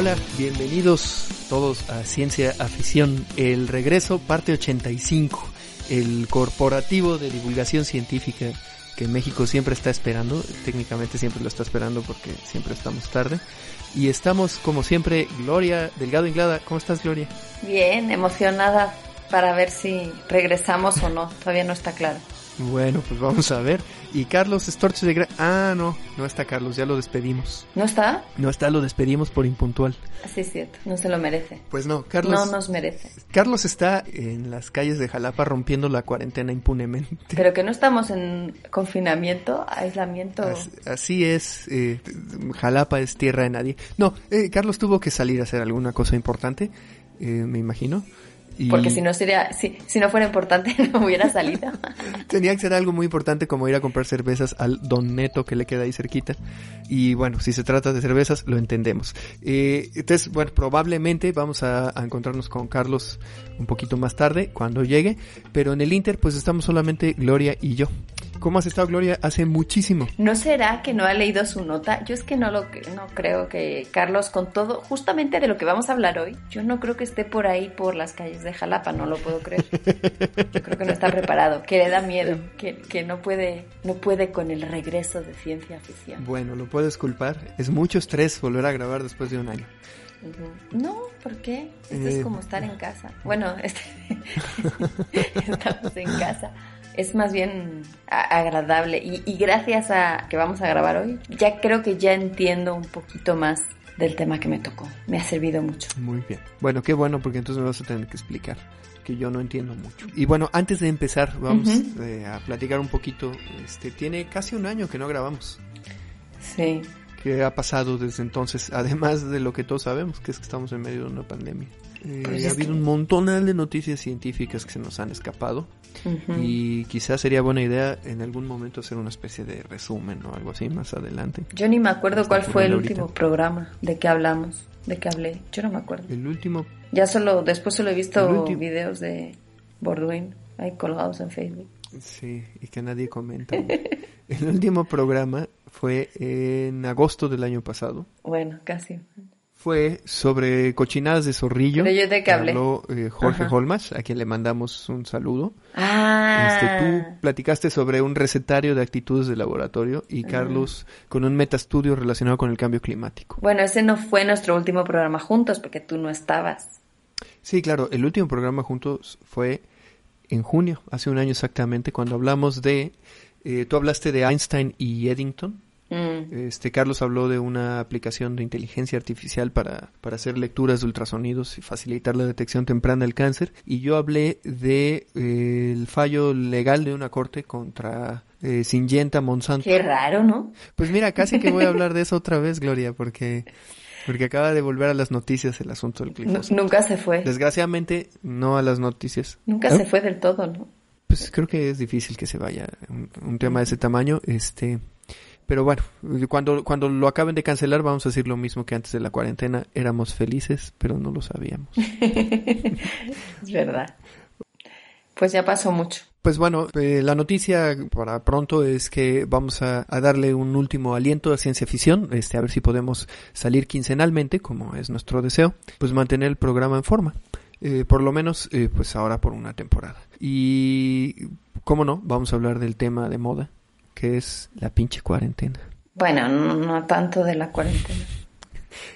Hola, bienvenidos todos a Ciencia Afición, el regreso parte 85, el corporativo de divulgación científica que México siempre está esperando, técnicamente siempre lo está esperando porque siempre estamos tarde. Y estamos como siempre, Gloria Delgado Inglada, ¿cómo estás Gloria? Bien, emocionada para ver si regresamos o no, todavía no está claro. Bueno, pues vamos a ver. Y Carlos Storch de Gra Ah, no, no está Carlos, ya lo despedimos. ¿No está? No está, lo despedimos por impuntual. Así es cierto, no se lo merece. Pues no, Carlos. No nos merece. Carlos está en las calles de Jalapa rompiendo la cuarentena impunemente. Pero que no estamos en confinamiento, aislamiento. Así, así es, eh, Jalapa es tierra de nadie. No, eh, Carlos tuvo que salir a hacer alguna cosa importante, eh, me imagino. Y... Porque si no sería, si, si no fuera importante no hubiera salido. Tenía que ser algo muy importante como ir a comprar cervezas al Don Neto que le queda ahí cerquita. Y bueno, si se trata de cervezas, lo entendemos. Eh, entonces, bueno, probablemente vamos a, a, encontrarnos con Carlos un poquito más tarde, cuando llegue. Pero en el Inter, pues estamos solamente Gloria y yo. ¿Cómo has estado, Gloria? Hace muchísimo. ¿No será que no ha leído su nota? Yo es que no lo no creo que Carlos, con todo, justamente de lo que vamos a hablar hoy, yo no creo que esté por ahí por las calles de Jalapa, no lo puedo creer. Yo creo que no está preparado, que le da miedo, que, que no puede, no puede con el regreso de ciencia ficción. Bueno, lo puedes culpar. Es mucho estrés volver a grabar después de un año. No, ¿por qué? Esto eh, es como estar en casa. Bueno, este, estamos en casa es más bien agradable y, y, gracias a que vamos a grabar hoy, ya creo que ya entiendo un poquito más del tema que me tocó. Me ha servido mucho. Muy bien. Bueno, qué bueno porque entonces me vas a tener que explicar que yo no entiendo mucho. Y bueno, antes de empezar, vamos uh -huh. eh, a platicar un poquito. Este tiene casi un año que no grabamos. Sí. ¿Qué ha pasado desde entonces? Además de lo que todos sabemos, que es que estamos en medio de una pandemia. Eh, pues ha habido que... un montón de noticias científicas que se nos han escapado uh -huh. y quizás sería buena idea en algún momento hacer una especie de resumen o algo así más adelante. Yo ni me acuerdo cuál fue el ahorita. último programa de que hablamos, de que hablé. Yo no me acuerdo. El último. Ya solo después solo he visto videos de Borduin ahí colgados en Facebook. Sí, y que nadie comenta. el último programa fue en agosto del año pasado. Bueno, casi fue sobre cochinadas de zorrillo. Pero yo de que hablé. Habló eh, Jorge Ajá. Holmas, a quien le mandamos un saludo. Ah. Este, tú platicaste sobre un recetario de actitudes de laboratorio y Carlos con un metastudio relacionado con el cambio climático. Bueno, ese no fue nuestro último programa juntos porque tú no estabas. Sí, claro, el último programa juntos fue en junio, hace un año exactamente, cuando hablamos de... Eh, tú hablaste de Einstein y Eddington. Mm. Este Carlos habló de una aplicación de inteligencia artificial para, para hacer lecturas de ultrasonidos y facilitar la detección temprana del cáncer. Y yo hablé de eh, el fallo legal de una corte contra eh, Syngenta Monsanto. Qué raro, ¿no? Pues mira, casi que voy a hablar de eso otra vez, Gloria, porque porque acaba de volver a las noticias el asunto del glifosato. Nunca se fue. Desgraciadamente, no a las noticias. Nunca ¿Eh? se fue del todo, ¿no? Pues creo que es difícil que se vaya un, un tema de ese tamaño. Este, pero bueno, cuando, cuando lo acaben de cancelar vamos a decir lo mismo que antes de la cuarentena. Éramos felices, pero no lo sabíamos. es verdad. Pues ya pasó mucho. Pues bueno, eh, la noticia para pronto es que vamos a, a, darle un último aliento a ciencia ficción, este, a ver si podemos salir quincenalmente, como es nuestro deseo, pues mantener el programa en forma. Eh, por lo menos, eh, pues ahora por una temporada. Y, ¿cómo no? Vamos a hablar del tema de moda, que es la pinche cuarentena. Bueno, no, no tanto de la cuarentena.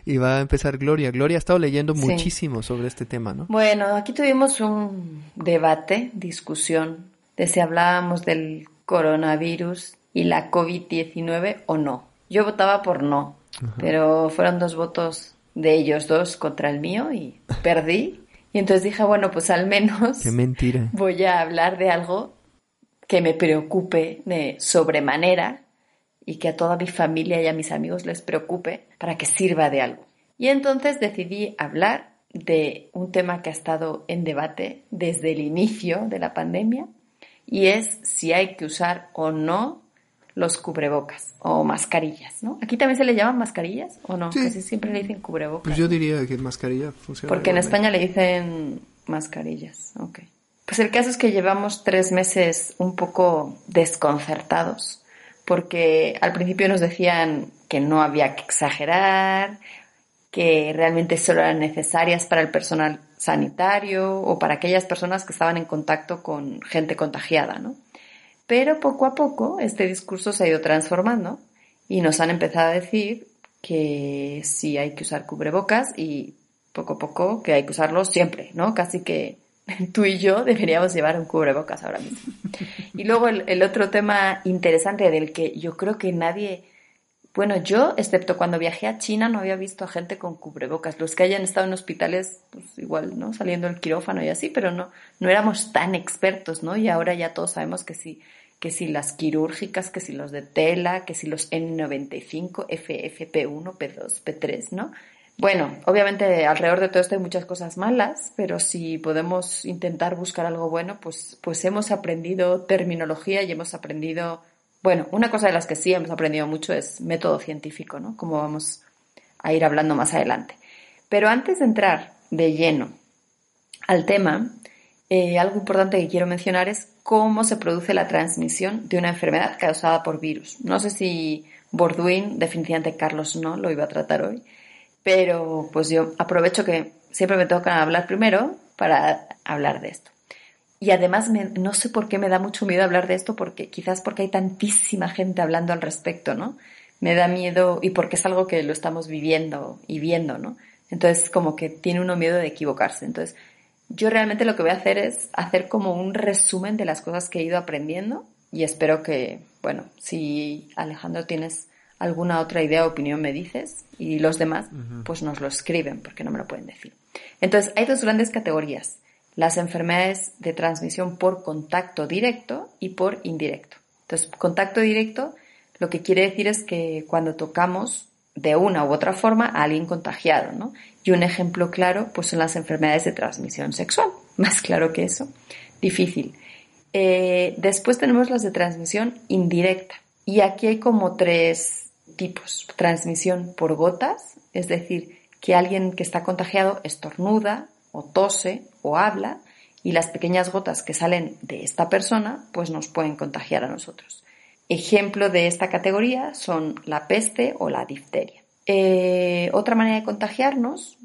Y va a empezar Gloria. Gloria ha estado leyendo sí. muchísimo sobre este tema, ¿no? Bueno, aquí tuvimos un debate, discusión de si hablábamos del coronavirus y la COVID-19 o no. Yo votaba por no. pero fueron dos votos de ellos dos contra el mío y perdí. Y entonces dije, bueno, pues al menos Qué mentira. voy a hablar de algo que me preocupe de sobremanera y que a toda mi familia y a mis amigos les preocupe para que sirva de algo. Y entonces decidí hablar de un tema que ha estado en debate desde el inicio de la pandemia y es si hay que usar o no los cubrebocas o mascarillas, ¿no? Aquí también se le llaman mascarillas o no, Sí. casi siempre le dicen cubrebocas. Pues yo diría que mascarilla funciona. Porque en. España le dicen mascarillas, ok. Pues el caso es que llevamos tres meses un poco desconcertados, porque al principio nos decían que no había que exagerar, que realmente solo eran necesarias para el personal sanitario o para aquellas personas que estaban en contacto con gente contagiada, ¿no? Pero poco a poco este discurso se ha ido transformando y nos han empezado a decir que sí hay que usar cubrebocas y poco a poco que hay que usarlos siempre, ¿no? Casi que tú y yo deberíamos llevar un cubrebocas ahora mismo. Y luego el, otro tema interesante del que yo creo que nadie, bueno, yo, excepto cuando viajé a China, no había visto a gente con cubrebocas. Los que hayan estado en hospitales, pues igual, ¿no? Saliendo del quirófano y así, pero no, no éramos tan expertos, ¿no? Y ahora ya todos sabemos que sí, que si las quirúrgicas, que si los de tela, que si los N95, FFP1, P2, P3, ¿no? Bueno, obviamente alrededor de todo esto hay muchas cosas malas, pero si podemos intentar buscar algo bueno, pues, pues hemos aprendido terminología y hemos aprendido, bueno, una cosa de las que sí hemos aprendido mucho es método científico, ¿no? Como vamos a ir hablando más adelante. Pero antes de entrar de lleno al tema, eh, algo importante que quiero mencionar es cómo se produce la transmisión de una enfermedad causada por virus. No sé si Borduin, definitivamente Carlos no, lo iba a tratar hoy, pero pues yo aprovecho que siempre me toca hablar primero para hablar de esto. Y además no sé por qué me da mucho miedo hablar de esto, porque quizás porque hay tantísima gente hablando al respecto, ¿no? Me da miedo y porque es algo que lo estamos viviendo y viendo, ¿no? Entonces como que tiene uno miedo de equivocarse. Entonces yo realmente lo que voy a hacer es hacer como un resumen de las cosas que he ido aprendiendo y espero que, bueno, si Alejandro tienes alguna otra idea o opinión me dices y los demás pues nos lo escriben porque no me lo pueden decir. Entonces hay dos grandes categorías, las enfermedades de transmisión por contacto directo y por indirecto. Entonces, contacto directo lo que quiere decir es que cuando tocamos de una u otra forma a alguien contagiado, ¿no? Y un ejemplo claro, pues son las enfermedades de transmisión sexual. Más claro que eso. Difícil. Eh, después tenemos las de transmisión indirecta. Y aquí hay como tres tipos. Transmisión por gotas, es decir, que alguien que está contagiado estornuda o tose o habla y las pequeñas gotas que salen de esta persona pues nos pueden contagiar a nosotros. Ejemplo de esta categoría son la peste o la difteria. Eh, otra manera de contagiarnos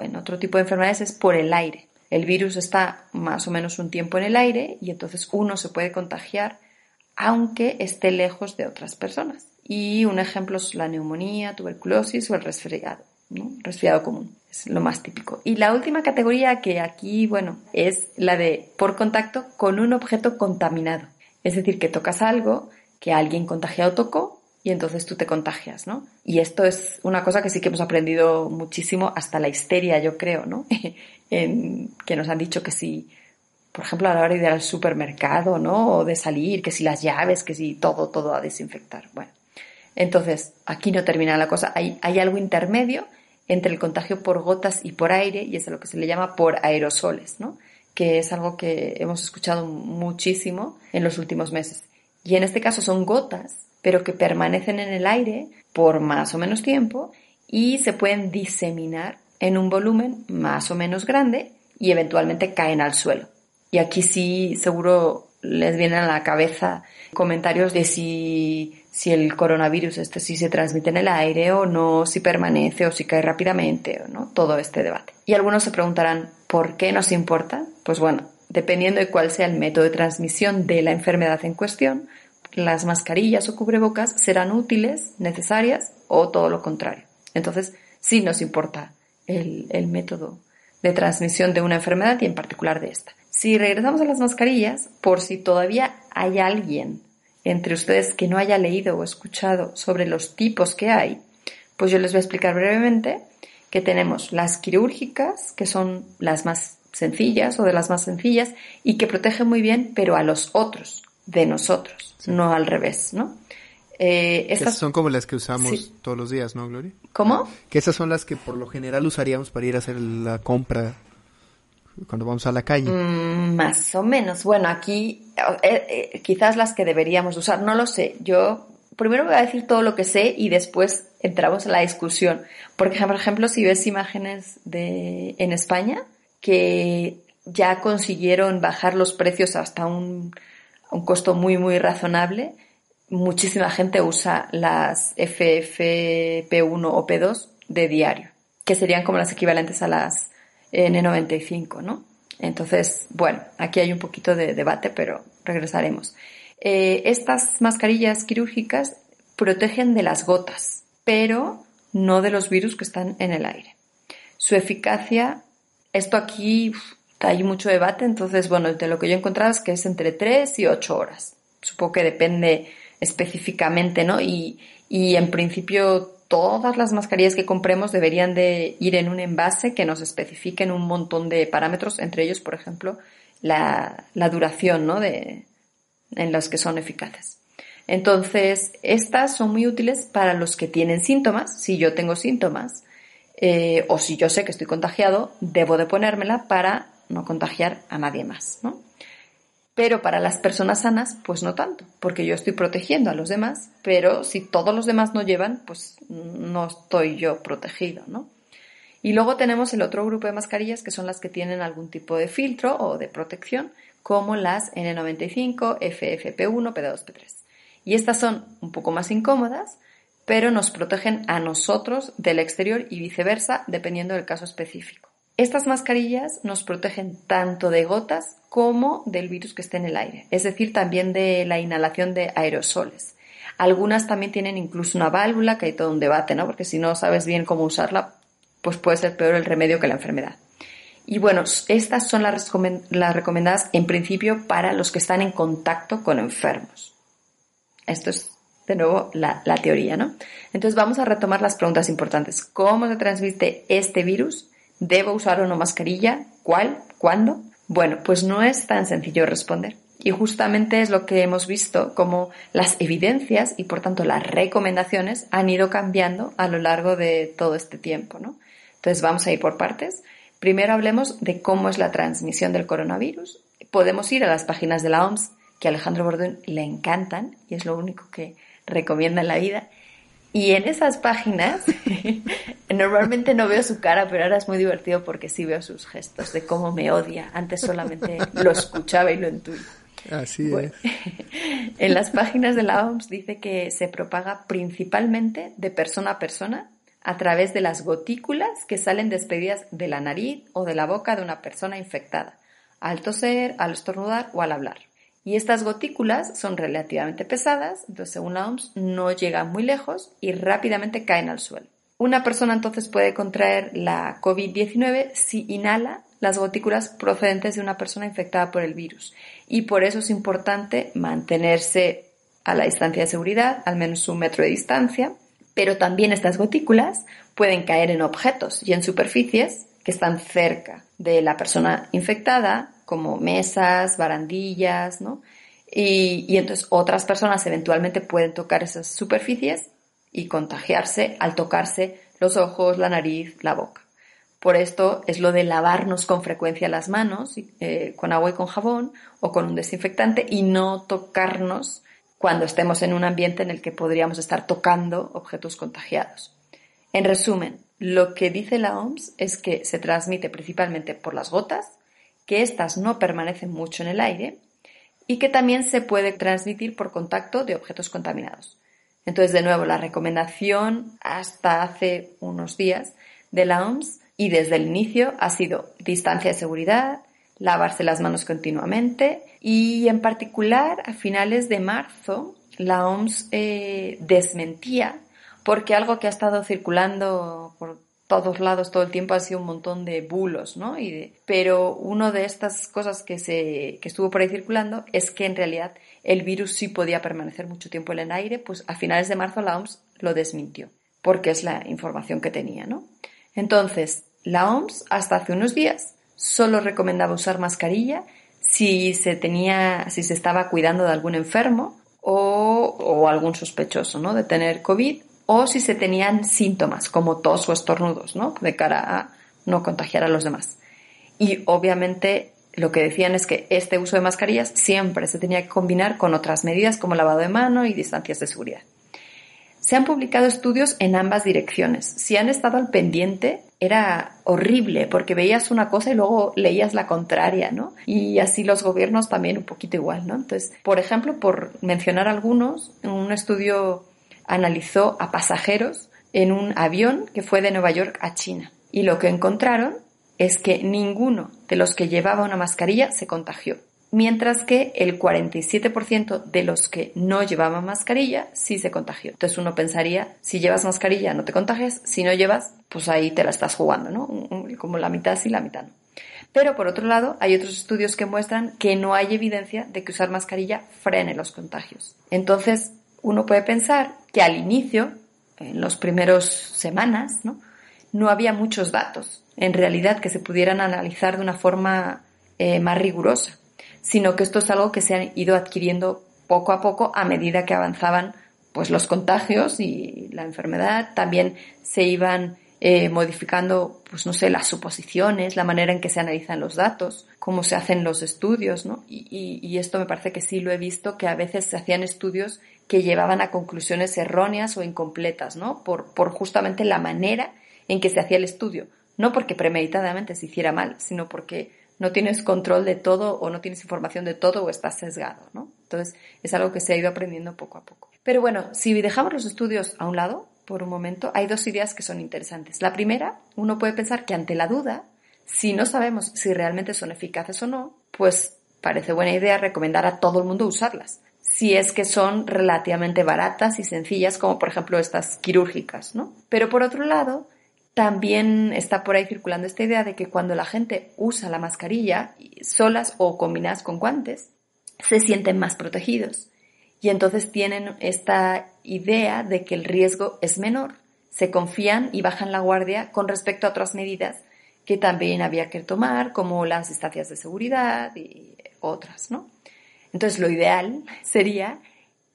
en otro tipo de enfermedades es por el aire. El virus está más o menos un tiempo en el aire y entonces uno se puede contagiar aunque esté lejos de otras personas. Y un ejemplo es la neumonía, tuberculosis o el resfriado, ¿no? resfriado común. Es lo más típico. Y la última categoría que aquí, bueno, es la de por contacto con un objeto contaminado. Es decir, que tocas algo que alguien contagiado tocó y entonces tú te contagias, ¿no? Y esto es una cosa que sí que hemos aprendido muchísimo, hasta la histeria, yo creo, ¿no? en, que nos han dicho que si, por ejemplo, a la hora de ir al supermercado, ¿no? O de salir, que si las llaves, que si todo, todo a desinfectar. Bueno, entonces, aquí no termina la cosa. Hay, algo intermedio entre el contagio por gotas y por aire, y es lo que se le llama por aerosoles, ¿no? Que es algo que hemos escuchado muchísimo en los últimos meses. Y en este caso son gotas, pero que permanecen en el aire por más o menos tiempo y se pueden diseminar en un volumen más o menos grande y eventualmente caen al suelo. Y aquí sí seguro les vienen a la cabeza comentarios de si, si el coronavirus este sí se transmite en el aire o no, si permanece o si cae rápidamente, o no, todo este debate. Y algunos se preguntarán, ¿por qué nos importa? Pues bueno, dependiendo de cuál sea el método de transmisión de la enfermedad en cuestión, las mascarillas o cubrebocas serán útiles, necesarias o todo lo contrario. Entonces, sí nos importa el, el método de transmisión de una enfermedad y en particular de esta. Si regresamos a las mascarillas, por si todavía hay alguien entre ustedes que no haya leído o escuchado sobre los tipos que hay, Pues yo les voy a explicar brevemente que tenemos las quirúrgicas, que son las más sencillas o de las más sencillas y que protegen muy bien, pero a los otros, de nosotros, no al revés, ¿no? Eh, estas son como las que usamos todos los días, ¿no, Gloria? ¿Cómo? Que esas son las que por lo general usaríamos para ir a hacer la compra cuando vamos a la calle. Mm, más o menos. Bueno, aquí eh, eh, quizás las que deberíamos usar, no lo sé. Yo primero voy a decir todo lo que sé y después entramos en la discusión. Porque, por ejemplo, si ves imágenes de en España que ya consiguieron bajar los precios hasta un, un costo muy, muy razonable, muchísima gente usa las FFP1 o P2 de diario, que serían como las equivalentes a las N95, ¿no? Entonces, bueno, aquí hay un poquito de debate, pero regresaremos. Eh, estas mascarillas quirúrgicas protegen de las gotas, pero no de los virus que están en el aire. Su eficacia, esto aquí hay mucho debate, entonces, bueno, de lo que yo he encontrado es que es entre 3 y 8 horas. Supongo que depende específicamente, ¿no? Y, y en principio todas las mascarillas que compremos deberían de ir en un envase que nos especifiquen un montón de parámetros, entre ellos, por ejemplo, la, duración, ¿no? De, en las que son eficaces. Entonces, estas son muy útiles para los que tienen síntomas. Si yo tengo síntomas, eh, o si yo sé que estoy contagiado, debo de ponérmela para no contagiar a nadie más, ¿no? Pero para las personas sanas, pues no tanto, porque yo estoy protegiendo a los demás, pero si todos los demás no llevan, pues no estoy yo protegido, ¿no? Y luego tenemos el otro grupo de mascarillas que son las que tienen algún tipo de filtro o de protección, como las N95, FFP1, P2, P3. Y estas son un poco más incómodas, pero nos protegen a nosotros del exterior y viceversa, dependiendo del caso específico. Estas mascarillas nos protegen tanto de gotas como del virus que esté en el aire, es decir, también de la inhalación de aerosoles. Algunas también tienen incluso una válvula, que hay todo un debate, ¿no? Porque si no sabes bien cómo usarla, pues puede ser peor el remedio que la enfermedad. Y bueno, estas son las, recomendadas en principio para los que están en contacto con enfermos. Esto es de nuevo la, la, teoría, ¿no? Entonces vamos a retomar las preguntas importantes. ¿Cómo se transmite este virus? ¿Debo usar una mascarilla? ¿Cuál? ¿Cuándo? Bueno, pues no es tan sencillo responder. Y justamente es lo que hemos visto, como las evidencias y por tanto las recomendaciones han ido cambiando a lo largo de todo este tiempo, ¿no? Entonces vamos a ir por partes. Primero hablemos de cómo es la transmisión del coronavirus. Podemos ir a las páginas de la OMS, que a Alejandro Bordón le encantan y es lo único que recomienda en la vida, y en esas páginas, normalmente no veo su cara, pero ahora es muy divertido porque sí veo sus gestos de cómo me odia. Antes solamente lo escuchaba y lo intuía. Así es. En las páginas de la OMS dice que se propaga principalmente de persona a persona a través de las gotículas que salen despedidas de la nariz o de la boca de una persona infectada, al toser, al estornudar o al hablar. Y estas gotículas son relativamente pesadas, entonces según la OMS no llegan muy lejos y rápidamente caen al suelo. Una persona entonces puede contraer la COVID-19 si inhala las gotículas procedentes de una persona infectada por el virus. Y por eso es importante mantenerse a la distancia de seguridad, al menos un metro de distancia. Pero también estas gotículas pueden caer en objetos y en superficies que están cerca de la persona infectada como mesas, barandillas, ¿no? Y, y entonces otras personas eventualmente pueden tocar esas superficies y contagiarse al tocarse los ojos, la nariz, la boca. Por esto es lo de lavarnos con frecuencia las manos eh, con agua y con jabón o con un desinfectante y no tocarnos cuando estemos en un ambiente en el que podríamos estar tocando objetos contagiados. En resumen, lo que dice la OMS es que se transmite principalmente por las gotas, que éstas no permanecen mucho en el aire y que también se puede transmitir por contacto de objetos contaminados. Entonces, de nuevo, la recomendación hasta hace unos días de la OMS y desde el inicio ha sido distancia de seguridad, lavarse las manos continuamente y en particular a finales de marzo la OMS eh, desmentía porque algo que ha estado circulando por todos lados todo el tiempo ha sido un montón de bulos, ¿no? Pero una de estas cosas que, se, que estuvo por ahí circulando es que en realidad el virus sí podía permanecer mucho tiempo en el aire, pues a finales de marzo la OMS lo desmintió. porque es la información que tenía, ¿no? Entonces, la OMS hasta hace unos días solo recomendaba usar mascarilla si se tenía, si se estaba cuidando de algún enfermo o, o algún sospechoso, ¿no? De tener COVID o si se tenían síntomas como tos o estornudos, ¿no? De cara a no contagiar a los demás. Y obviamente lo que decían es que este uso de mascarillas siempre se tenía que combinar con otras medidas como lavado de mano y distancias de seguridad. Se han publicado estudios en ambas direcciones. Si han estado al pendiente, era horrible porque veías una cosa y luego leías la contraria, ¿no? Y así los gobiernos también un poquito igual, ¿no? Entonces, por ejemplo, por mencionar algunos, un estudio analizó a pasajeros en un avión que fue de Nueva York a China. Y lo que encontraron es que ninguno de los que llevaba una mascarilla se contagió mientras que el 47% de los que no llevaban mascarilla sí se contagió. Entonces uno pensaría, si llevas mascarilla no te contagias, si no llevas, pues ahí te la estás jugando, ¿no? Como la mitad sí, la mitad no. Pero por otro lado, hay otros estudios que muestran que no hay evidencia de que usar mascarilla frene los contagios. Entonces, uno puede pensar que al inicio, en los primeros semanas, ¿no? no había muchos datos, en realidad, que se pudieran analizar de una forma eh, más rigurosa sino que esto es algo que se han ido adquiriendo poco a poco a medida que avanzaban pues los contagios y la enfermedad. También se iban eh, modificando, pues no sé, las suposiciones, la manera en que se analizan los datos, cómo se hacen los estudios, ¿no? Y, y, esto me parece que sí lo he visto, que a veces se hacían estudios que llevaban a conclusiones erróneas o incompletas, ¿no? Por, por justamente la manera en que se hacía el estudio. No porque premeditadamente se hiciera mal, sino porque no tienes control de todo o no tienes información de todo o estás sesgado, ¿no? Entonces es algo que se ha ido aprendiendo poco a poco. Pero bueno, si dejamos los estudios a un lado por un momento, hay dos ideas que son interesantes. La primera, uno puede pensar que ante la duda, si no sabemos si realmente son eficaces o no, pues parece buena idea recomendar a todo el mundo usarlas. Si es que son relativamente baratas y sencillas, como por ejemplo estas quirúrgicas, ¿no? Pero por otro lado, también está por ahí circulando esta idea de que cuando la gente usa la mascarilla solas o combinadas con guantes, se sienten más protegidos. Y entonces tienen esta idea de que el riesgo es menor. Se confían y bajan la guardia con respecto a otras medidas que también había que tomar, como las distancias de seguridad y otras, ¿no? Entonces lo ideal sería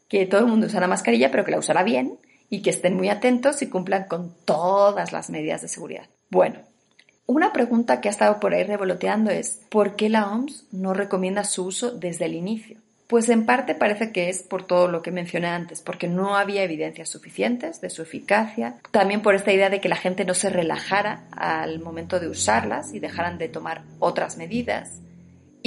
que todo el mundo usara mascarilla, pero que la usara bien y que estén muy atentos y cumplan con todas las medidas de seguridad. Bueno, una pregunta que ha estado por ahí revoloteando es ¿por qué la OMS no recomienda su uso desde el inicio? Pues en parte parece que es por todo lo que mencioné antes, porque no había evidencias suficientes de su eficacia, también por esta idea de que la gente no se relajara al momento de usarlas y dejaran de tomar otras medidas,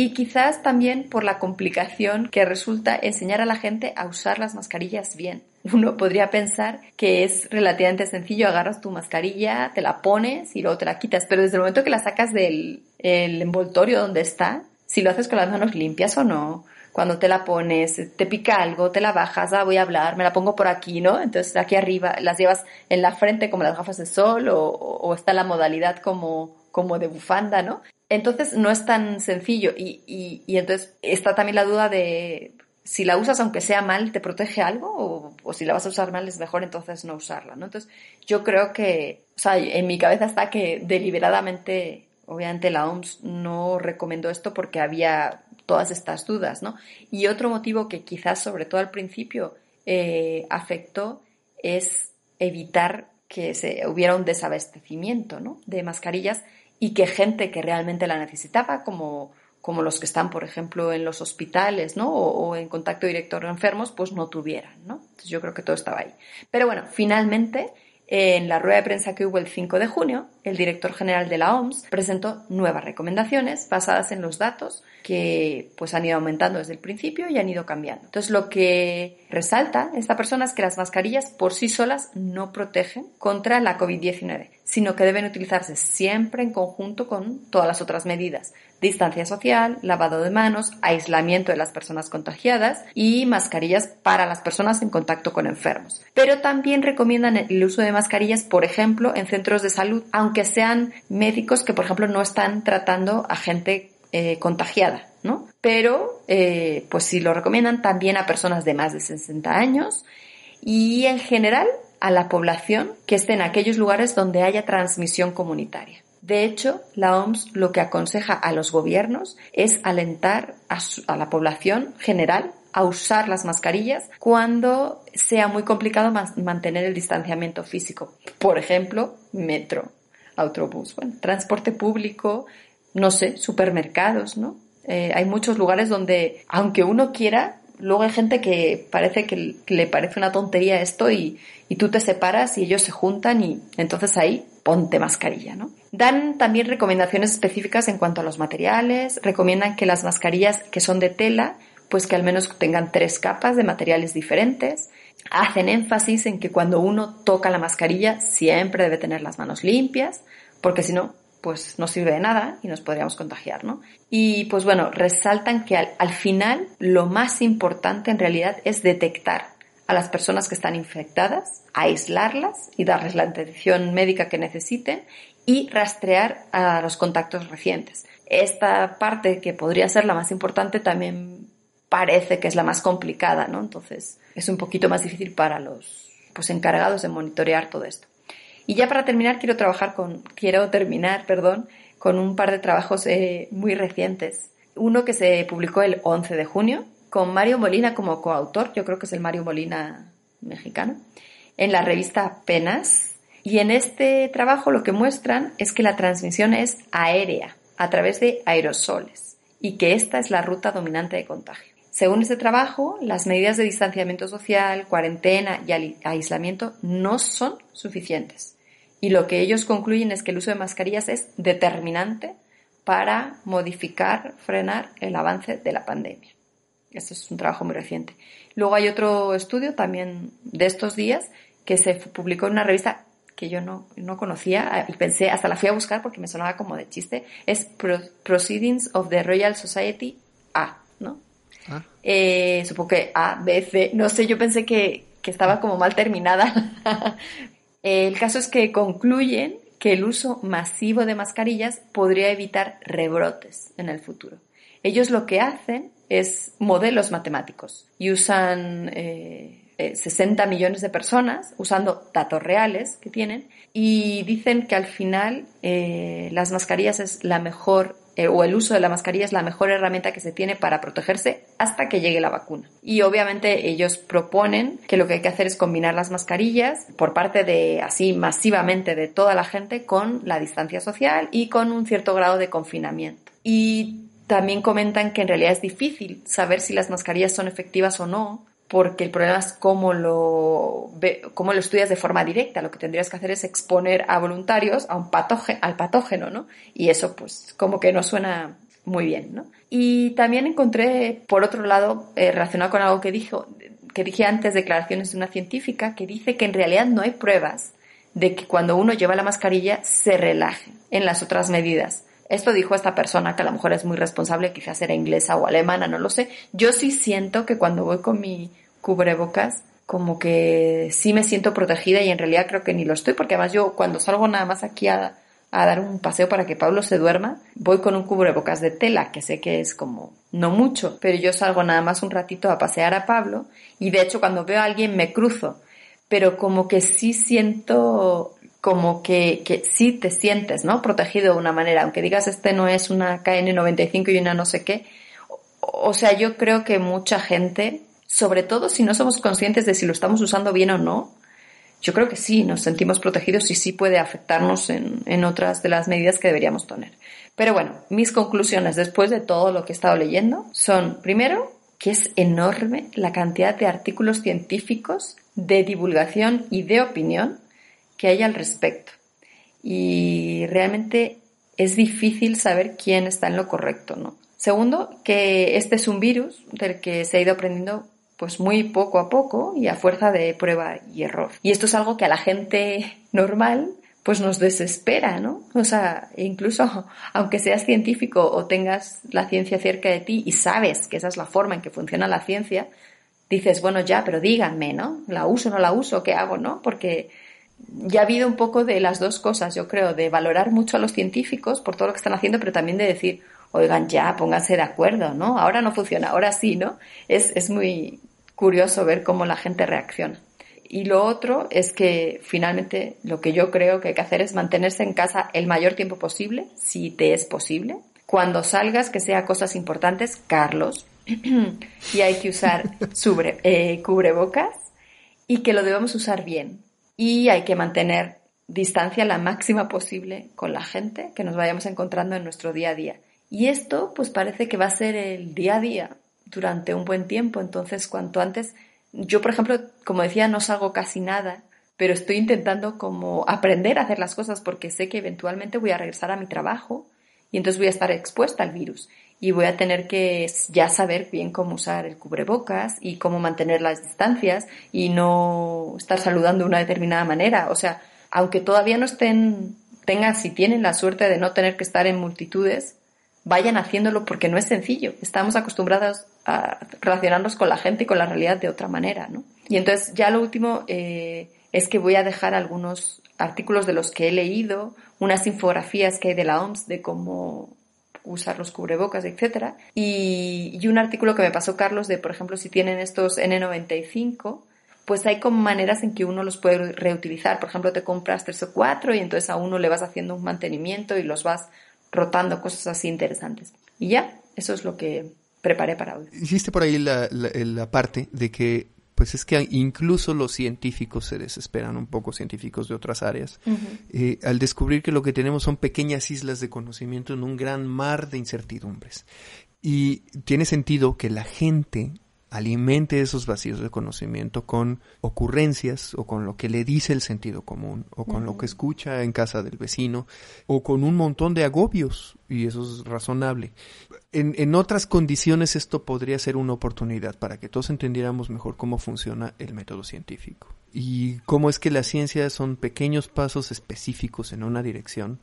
y quizás también por la complicación que resulta enseñar a la gente a usar las mascarillas bien. Uno podría pensar que es relativamente sencillo, agarras tu mascarilla, te la pones y luego te la quitas, pero desde el momento que la sacas del envoltorio donde está, si lo haces con las manos limpias o no, cuando te la pones, te pica algo, te la bajas, ah, voy a hablar, me la pongo por aquí, ¿no? Entonces aquí arriba las llevas en la frente como las gafas de sol o, o está la modalidad como, como de bufanda, ¿no? Entonces no es tan sencillo y, y, y, entonces está también la duda de si la usas aunque sea mal, ¿te protege algo? O, o, si la vas a usar mal es mejor entonces no usarla, ¿no? Entonces yo creo que, o sea, en mi cabeza está que deliberadamente, obviamente la OMS no recomendó esto porque había todas estas dudas, ¿no? Y otro motivo que quizás sobre todo al principio eh, afectó es evitar que se hubiera un desabastecimiento, ¿no? De mascarillas y que gente que realmente la necesitaba, como, como los que están, por ejemplo, en los hospitales, ¿no? O, en contacto directo con enfermos, pues no tuvieran, ¿no? Entonces yo creo que todo estaba ahí. Pero bueno, finalmente, en la rueda de prensa que hubo el 5 de junio, el director general de la OMS presentó nuevas recomendaciones basadas en los datos que pues han ido aumentando desde el principio y han ido cambiando. Entonces lo que resalta esta persona es que las mascarillas por sí solas no protegen contra la COVID-19, sino que deben utilizarse siempre en conjunto con todas las otras medidas. Distancia social, lavado de manos, aislamiento de las personas contagiadas y mascarillas para las personas en contacto con enfermos. Pero también recomiendan el uso de mascarillas, por ejemplo, en centros de salud, aunque sean médicos que, por ejemplo, no están tratando a gente eh, contagiada, ¿no? Pero, eh, pues sí lo recomiendan también a personas de más de 60 años y en general a la población que esté en aquellos lugares donde haya transmisión comunitaria. De hecho, la OMS lo que aconseja a los gobiernos es alentar a, la población general a usar las mascarillas cuando sea muy complicado mantener el distanciamiento físico. Por ejemplo, metro, autobús, transporte público, no sé, supermercados, ¿no? Eh, hay muchos lugares donde, aunque uno quiera, luego hay gente que parece que le parece una tontería esto y, y tú te separas y ellos se juntan y entonces ahí ponte mascarilla, ¿no? Dan también recomendaciones específicas en cuanto a los materiales, recomiendan que las mascarillas que son de tela, pues que al menos tengan tres capas de materiales diferentes. Hacen énfasis en que cuando uno toca la mascarilla siempre debe tener las manos limpias, porque si no, pues no sirve de nada y nos podríamos contagiar, ¿no? Y pues bueno, resaltan que al, final lo más importante en realidad es detectar a las personas que están infectadas, aislarlas y darles la atención médica que necesiten y rastrear a los contactos recientes. Esta parte que podría ser la más importante también parece que es la más complicada, ¿no? Entonces es un poquito más difícil para los pues encargados de monitorear todo esto. Y ya para terminar, quiero trabajar con, quiero terminar, perdón, con un par de trabajos eh, muy recientes. Uno que se publicó el 11 de junio, con Mario Molina como coautor, yo creo que es el Mario Molina mexicano, en la revista Penas. Y en este trabajo lo que muestran es que la transmisión es aérea, a través de aerosoles, y que esta es la ruta dominante de contagio. Según este trabajo, las medidas de distanciamiento social, cuarentena y aislamiento no son suficientes y lo que ellos concluyen es que el uso de mascarillas es determinante para modificar, frenar el avance de la pandemia. Este es un trabajo muy reciente. Luego hay otro estudio también de estos días que se publicó en una revista que yo no, no conocía y pensé, hasta la fui a buscar porque me sonaba como de chiste, es Proceedings of the Royal Society A, ¿no? Ah. Eh, supongo que A, B, C, no sé, yo pensé que, que estaba como mal terminada, El caso es que concluyen que el uso masivo de mascarillas podría evitar rebrotes en el futuro. Ellos lo que hacen es modelos matemáticos y usan 60 eh, eh, millones de personas usando datos reales que tienen y dicen que al final eh, las mascarillas es la mejor eh, o el uso de la mascarilla es la mejor herramienta que se tiene para protegerse hasta que llegue la vacuna. Y obviamente ellos proponen que lo que hay que hacer es combinar las mascarillas por parte de así masivamente de toda la gente con la distancia social y con un cierto grado de confinamiento. Y también comentan que en realidad es difícil saber si las mascarillas son efectivas o no, porque el problema es cómo lo, cómo lo estudias de forma directa. Lo que tendrías que hacer es exponer a voluntarios a un patógeno, al patógeno, ¿no? Y eso, pues, como que no suena muy bien, ¿no? Y también encontré, por otro lado, eh, relacionado con algo que dijo, que dije antes, declaraciones de una científica, que dice que en realidad no hay pruebas de que cuando uno lleva la mascarilla se relaje en las otras medidas. Esto dijo esta persona que a lo mejor es muy responsable, quizás era inglesa o alemana, no lo sé. Yo sí siento que cuando voy con mi cubrebocas, como que sí me siento protegida y en realidad creo que ni lo estoy, porque además yo cuando salgo nada más aquí a, a dar un paseo para que Pablo se duerma, voy con un cubrebocas de tela, que sé que es como no mucho, pero yo salgo nada más un ratito a pasear a Pablo y de hecho cuando veo a alguien me cruzo, pero como que sí siento como que, que sí te sientes, ¿no? Protegido de una manera, aunque digas este no es una KN95 y una no sé qué. O sea, yo creo que mucha gente, sobre todo si no somos conscientes de si lo estamos usando bien o no, yo creo que sí, nos sentimos protegidos y sí puede afectarnos en, en otras de las medidas que deberíamos tener. Pero bueno, mis conclusiones después de todo lo que he estado leyendo son, primero, que es enorme la cantidad de artículos científicos de divulgación y de opinión que hay al respecto. Y realmente es difícil saber quién está en lo correcto, ¿no? Segundo, que este es un virus del que se ha ido aprendiendo pues muy poco a poco y a fuerza de prueba y error. Y esto es algo que a la gente normal pues nos desespera, ¿no? O sea, incluso aunque seas científico o tengas la ciencia cerca de ti y sabes que esa es la forma en que funciona la ciencia, dices, bueno, ya, pero díganme, ¿no? ¿La uso no la uso? ¿Qué hago, no? Porque ya ha habido un poco de las dos cosas, yo creo, de valorar mucho a los científicos por todo lo que están haciendo, pero también de decir, oigan, ya, pónganse de acuerdo, ¿no? Ahora no funciona, ahora sí, ¿no? Es, es muy curioso ver cómo la gente reacciona. Y lo otro es que finalmente lo que yo creo que hay que hacer es mantenerse en casa el mayor tiempo posible, si te es posible. Cuando salgas, que sea cosas importantes, Carlos, y hay que usar eh, cubrebocas y que lo debemos usar bien. Y hay que mantener distancia la máxima posible con la gente que nos vayamos encontrando en nuestro día a día. Y esto pues parece que va a ser el día a día durante un buen tiempo, entonces cuanto antes, yo por ejemplo, como decía, no salgo casi nada, pero estoy intentando como aprender a hacer las cosas porque sé que eventualmente voy a regresar a mi trabajo y entonces voy a estar expuesta al virus y voy a tener que ya saber bien cómo usar el cubrebocas y cómo mantener las distancias y no estar saludando de una determinada manera. O sea, aunque todavía no estén, tengan, si tienen la suerte de no tener que estar en multitudes, vayan haciéndolo porque no es sencillo. Estamos acostumbrados a relacionarnos con la gente y con la realidad de otra manera, ¿no? Y entonces ya lo último eh, es que voy a dejar algunos artículos de los que he leído, unas infografías que hay de la OMS de cómo usar los cubrebocas, etcétera, y, y un artículo que me pasó Carlos de, por ejemplo, si tienen estos N95, pues hay como maneras en que uno los puede reutilizar. Por ejemplo, te compras tres o cuatro y entonces a uno le vas haciendo un mantenimiento y los vas rotando, cosas así interesantes. Y ya, eso es lo que preparé para hoy. Hiciste por ahí la, la, parte de que pues es que incluso los científicos se desesperan un poco, científicos de otras áreas, eh, al descubrir que lo que tenemos son pequeñas islas de conocimiento en un gran mar de incertidumbres. Y tiene sentido que la gente alimente esos vacíos de conocimiento con ocurrencias o con lo que le dice el sentido común o con lo que escucha en casa del vecino o con un montón de agobios y eso es razonable. En, en otras condiciones esto podría ser una oportunidad para que todos entendiéramos mejor cómo funciona el método científico y cómo es que la ciencia son pequeños pasos específicos en una dirección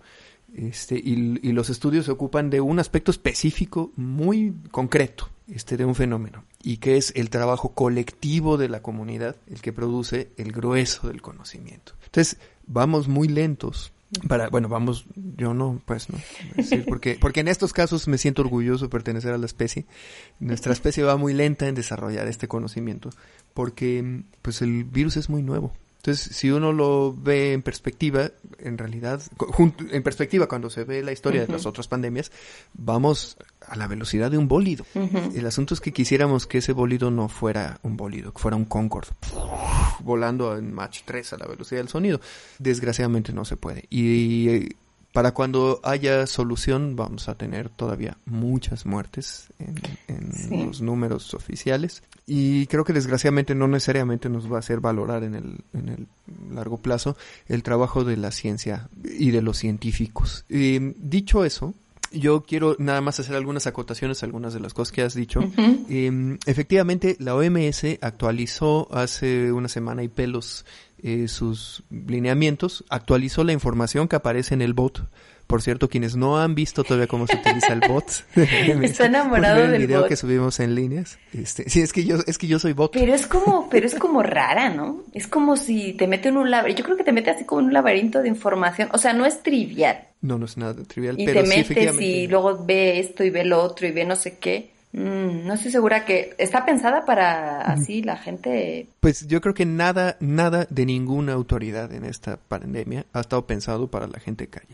este, y, los estudios se ocupan de un aspecto específico muy concreto este, de un fenómeno y que es el trabajo colectivo de la comunidad el que produce el grueso del conocimiento. Entonces, vamos muy lentos para, bueno, vamos, yo no, pues no, porque, porque en estos casos me siento orgulloso de pertenecer a la especie. Nuestra especie va muy lenta en desarrollar este conocimiento, porque pues el virus es muy nuevo. Entonces, si uno lo ve en perspectiva, en realidad, en perspectiva cuando se ve la historia de las otras pandemias, vamos a la velocidad de un bólido. El asunto es que quisiéramos que ese bólido no fuera un bólido, que fuera un Concorde, volando en Mach 3 a la velocidad del sonido. Desgraciadamente no se puede. Y para cuando haya solución vamos a tener todavía muchas muertes en, los números oficiales y creo que desgraciadamente no necesariamente nos va a hacer valorar en el, en el largo plazo el trabajo de la ciencia y de los científicos. dicho eso, yo quiero nada más hacer algunas acotaciones algunas de las cosas que has dicho. Em, efectivamente, la OMS actualizó hace una semana y pelos eh, sus lineamientos, actualizó la información que aparece en el bot. Por cierto, quienes no han visto todavía cómo se utiliza el bot, está enamorado del video que subimos en líneas. Este, sí, es que yo es que yo soy bot. Pero es como, pero es como rara, ¿no? Es como si te mete en un laberinto. Yo creo que te mete así como en un laberinto de información. O sea, no es trivial. No, no es nada trivial. Y te metes y luego ve esto y ve lo otro y ve no sé qué. Mm, no estoy segura que está pensada para así la gente. Pues yo creo que nada, nada de ninguna autoridad en esta pandemia ha estado pensado para la gente calle.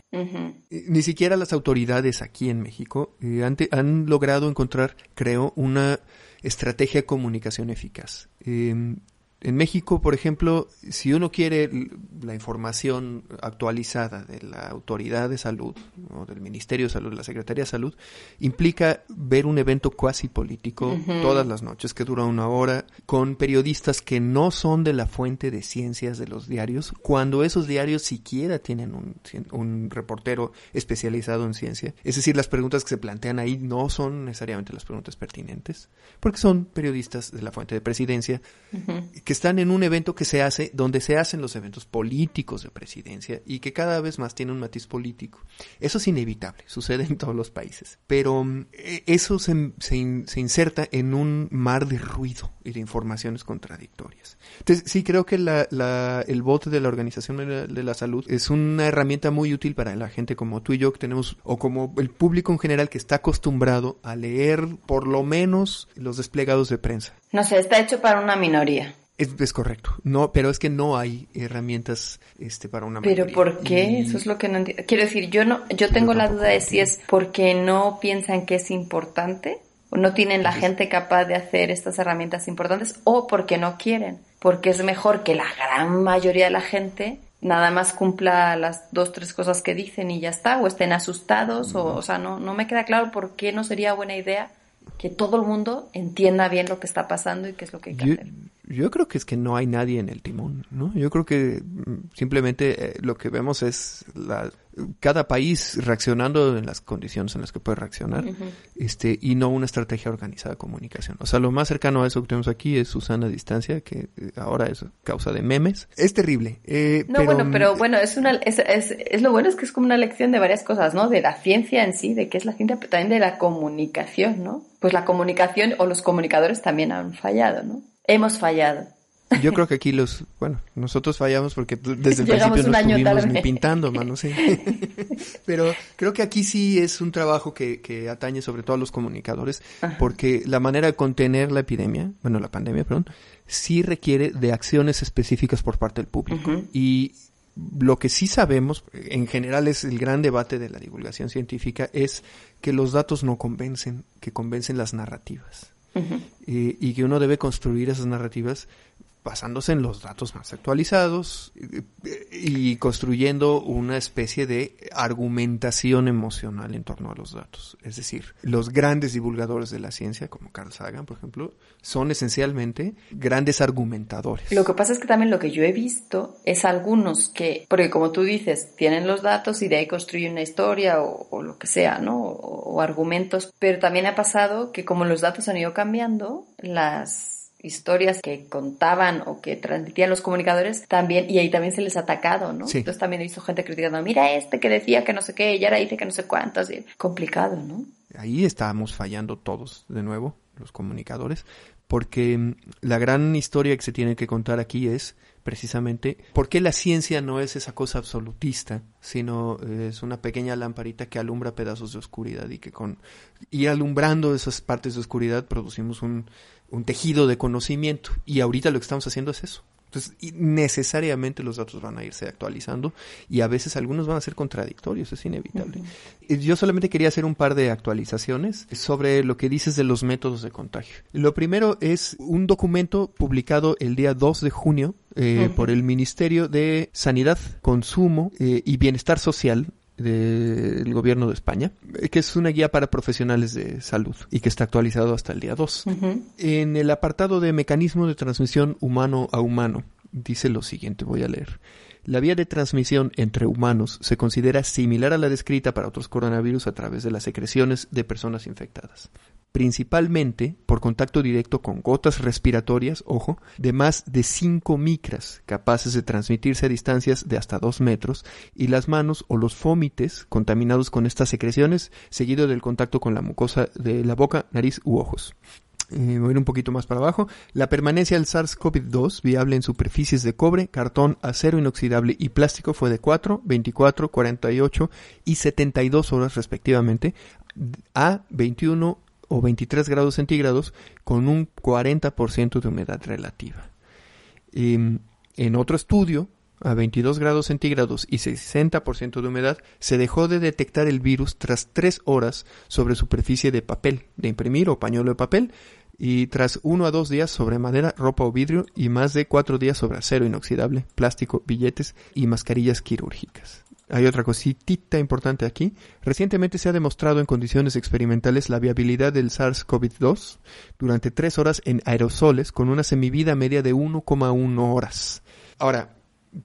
Ni siquiera las autoridades aquí en México eh, han, logrado encontrar, creo, una estrategia de comunicación eficaz. Em, en México, por ejemplo, si uno quiere la información actualizada de la Autoridad de Salud o del Ministerio de Salud, la Secretaría de Salud, implica ver un evento cuasi político todas las noches que dura una hora con periodistas que no son de la fuente de ciencias de los diarios, cuando esos diarios siquiera tienen un, un reportero especializado en ciencia. Es decir, las preguntas que se plantean ahí no son necesariamente las preguntas pertinentes, porque son periodistas de la fuente de presidencia que están en un evento que se hace donde se hacen los eventos políticos de presidencia y que cada vez más tiene un matiz político. Eso es inevitable, sucede en todos los países, pero mm, e, eso se, se, inserta en un mar de ruido y de informaciones contradictorias. Entonces, sí creo que la, la, el voto de la Organización de la Salud es una herramienta muy útil para la gente como tú y yo que tenemos, o como el público en general que está acostumbrado a leer por lo menos los desplegados de prensa. No sé, está hecho para una minoría. Es, correcto. No, pero es que no hay herramientas este para una Pero ¿por qué? Eso es lo que no entiendo. Quiero decir, yo no yo tengo la duda de si es porque no piensan que es importante o no tienen la gente capaz de hacer estas herramientas importantes o porque no quieren, porque es mejor que la gran mayoría de la gente nada más cumpla las dos, tres cosas que dicen y ya está, o estén asustados, o, o sea, no, no me queda claro por qué no sería buena idea que todo el mundo entienda bien lo que está pasando y qué es lo que hay que hacer. Yo creo que es que no hay nadie en el timón, ¿no? Yo creo que mm, simplemente eh, lo que vemos es la, cada país reaccionando en las condiciones en las que puede reaccionar, este, y no una estrategia organizada de comunicación. O sea, lo más cercano a eso que tenemos aquí es Susana Distancia, que eh, ahora es causa de memes. Es terrible. Eh, no, bueno, pero bueno, es una, es, es, es, lo bueno es que es como una lección de varias cosas, ¿no? De la ciencia en sí, de qué es la ciencia, pero también de la comunicación, ¿no? Pues la comunicación o los comunicadores también han fallado, ¿no? Hemos fallado. Yo creo que aquí los, bueno, nosotros fallamos porque desde el principio no estuvimos ni pintando, mano, sí. Pero creo que aquí sí es un trabajo que, que atañe sobre todo a los comunicadores, porque la manera de contener la epidemia, bueno, la pandemia, perdón, sí requiere de acciones específicas por parte del público. Y lo que sí sabemos, en general es el gran debate de la divulgación científica, es que los datos no convencen, que convencen las narrativas y que uno debe construir esas narrativas basándose en los datos más actualizados y construyendo una especie de argumentación emocional en torno a los datos. Es decir, los grandes divulgadores de la ciencia, como Carl Sagan, por ejemplo, son esencialmente grandes argumentadores. Lo que pasa es que también lo que yo he visto es algunos que, porque como tú dices, tienen los datos y de ahí construyen una historia o, lo que sea, ¿no? o argumentos, pero también ha pasado que como los datos han ido cambiando, las historias que contaban o que transmitían los comunicadores también, y ahí también se les ha atacado, ¿no? Entonces también he visto gente criticando, mira este que decía que no sé qué, y ahora dice que no sé cuánto, así, complicado, ¿no? Ahí estábamos fallando todos, de nuevo, los comunicadores, porque mm, la gran historia que se tiene que contar aquí es precisamente por qué la ciencia no es esa cosa absolutista, sino es una pequeña lamparita que alumbra pedazos de oscuridad y que con ir alumbrando esas partes de oscuridad producimos un un tejido de conocimiento. Y ahorita lo que estamos haciendo es eso. Entonces, necesariamente los datos van a irse actualizando y a veces algunos van a ser contradictorios, es inevitable. Yo solamente quería hacer un par de actualizaciones sobre lo que dices de los métodos de contagio. Lo primero es un documento publicado el día 2 de junio eh, por el Ministerio de Sanidad, Consumo eh, y Bienestar Social del gobierno de España, que es una guía para profesionales de salud y que está actualizado hasta el día 2. En el apartado de mecanismo de transmisión humano a humano, dice lo siguiente, voy a leer. La vía de transmisión entre humanos se considera similar a la descrita para otros coronavirus a través de las secreciones de personas infectadas principalmente por contacto directo con gotas respiratorias, ojo, de más de 5 micras, capaces de transmitirse a distancias de hasta 2 metros, y las manos o los fómites contaminados con estas secreciones, seguido del contacto con la mucosa de la boca, nariz u ojos. Eh, voy un poquito más para abajo. La permanencia del SARS-CoV-2 viable en superficies de cobre, cartón, acero inoxidable y plástico fue de 4, 24, 48 y 72 horas respectivamente a 21 o 23 grados centígrados con un 40% de humedad relativa. Em, en otro estudio, a 22 grados centígrados y 60% de humedad, se dejó de detectar el virus tras 3 horas sobre superficie de papel, de imprimir o pañuelo de papel, y tras 1 a 2 días sobre madera, ropa o vidrio y más de 4 días sobre acero inoxidable, plástico, billetes y mascarillas quirúrgicas. Hay otra cosita importante aquí. Recientemente se ha demostrado en condiciones experimentales la viabilidad del SARS-CoV-2 durante tres horas en aerosoles con una semivida media de 1,1 horas. Ahora,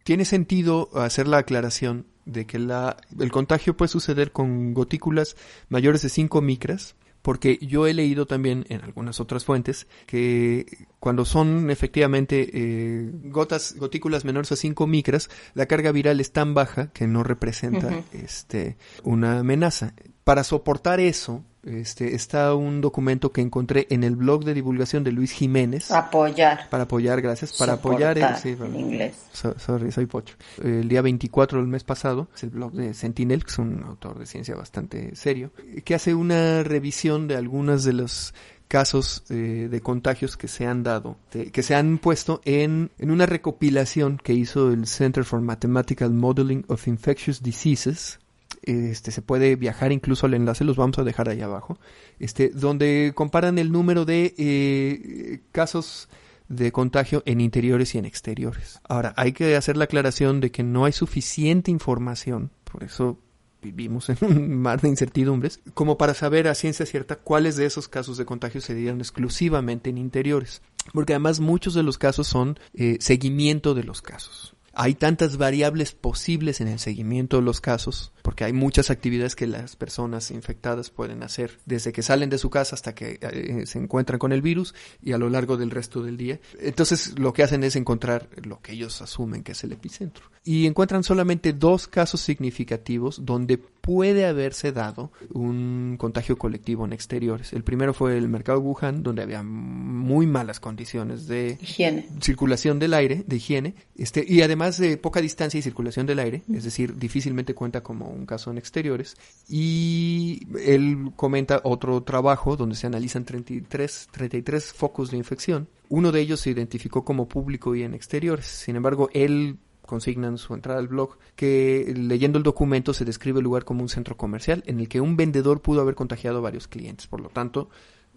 tiene sentido hacer la aclaración de que el contagio puede suceder con gotículas mayores de 5 micras porque yo he leído también en algunas otras fuentes que cuando son efectivamente eh, gotas, gotículas menores a 5 micras, la carga viral es tan baja que no representa este, una amenaza. Para soportar eso, este, está un documento que encontré en el blog de divulgación de Luis Jiménez. Apoyar. Para apoyar, gracias. Para apoyar. en inglés. sorry, soy pocho. El día 24 del mes pasado, es el blog de Sentinel, que es un autor de ciencia bastante serio, que hace una revisión de algunas de los casos eh, de contagios que se han dado, que se han puesto en, en una recopilación que hizo el Center for Mathematical Modeling of Infectious Diseases, este, se puede viajar incluso al enlace, los vamos a dejar ahí abajo, este, donde comparan el número de eh, casos de contagio en interiores y en exteriores. Ahora, hay que hacer la aclaración de que no hay suficiente información, por eso vivimos en un mar de incertidumbres, como para saber a ciencia cierta cuáles de esos casos de contagio se dieron exclusivamente en interiores. Porque además muchos de los casos son eh, seguimiento de los casos. Hay tantas variables posibles en el seguimiento de los casos, porque hay muchas actividades que las personas infectadas pueden hacer, desde que salen de su casa hasta que eh, se encuentran con el virus y a lo largo del resto del día. Entonces lo que hacen es encontrar lo que ellos asumen que es el epicentro. Y encuentran solamente dos casos significativos donde puede haberse dado un contagio colectivo en exteriores. El primero fue el mercado de Wuhan, donde había muy malas condiciones de higiene. circulación del aire, de higiene, este, y además de poca distancia y circulación del aire, es decir, difícilmente cuenta como un caso en exteriores. Y él comenta otro trabajo donde se analizan 33, 33 focos de infección. Uno de ellos se identificó como público y en exteriores. Sin embargo, él consigna en su entrada al blog que leyendo el documento se describe el lugar como un centro comercial en el que un vendedor pudo haber contagiado a varios clientes. Por lo tanto,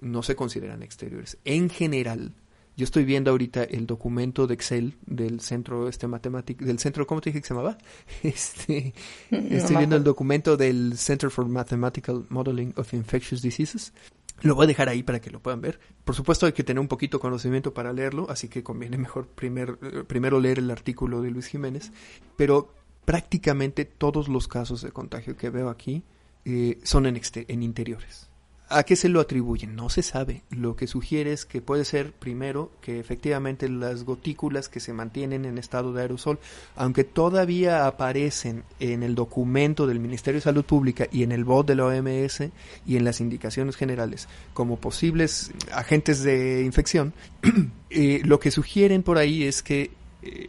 no se consideran exteriores. En general, yo estoy viendo ahorita el documento de Excel del centro este matemático del centro ¿cómo te dije que se llamaba? Este estoy viendo el documento del Center for Mathematical Modeling of Infectious Diseases lo voy a dejar ahí para que lo puedan ver. Por supuesto hay que tener un poquito de conocimiento para leerlo, así que conviene mejor primer, eh, primero leer el artículo de Luis Jiménez. Pero prácticamente todos los casos de contagio que veo aquí eh, son en, en interiores. ¿A qué se lo atribuyen? No se sabe. Lo que sugiere es que puede ser, primero, que efectivamente las gotículas que se mantienen en estado de aerosol, aunque todavía aparecen en el documento del Ministerio de Salud Pública y en el BOT de la OMS y en las indicaciones generales como posibles agentes de infección, eh, lo que sugieren por ahí es que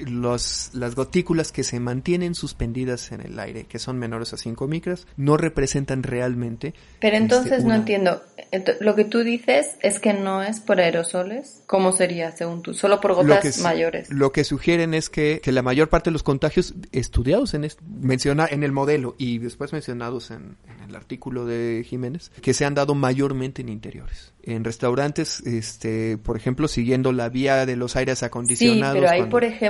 los, las gotículas que se mantienen suspendidas en el aire, que son menores a 5 micras, no representan realmente. Pero este, entonces no entiendo. Lo que tú dices es que no es por aerosoles. ¿Cómo sería, según tú? Solo por gotas mayores. Lo que sugieren es que, que, la mayor parte de los contagios estudiados en, menciona, en el modelo y después mencionados en, en el artículo de Jiménez, que se han dado mayormente en interiores en restaurantes, este, por ejemplo, siguiendo la vía de los aires acondicionados. Sí, pero ahí, por ejemplo,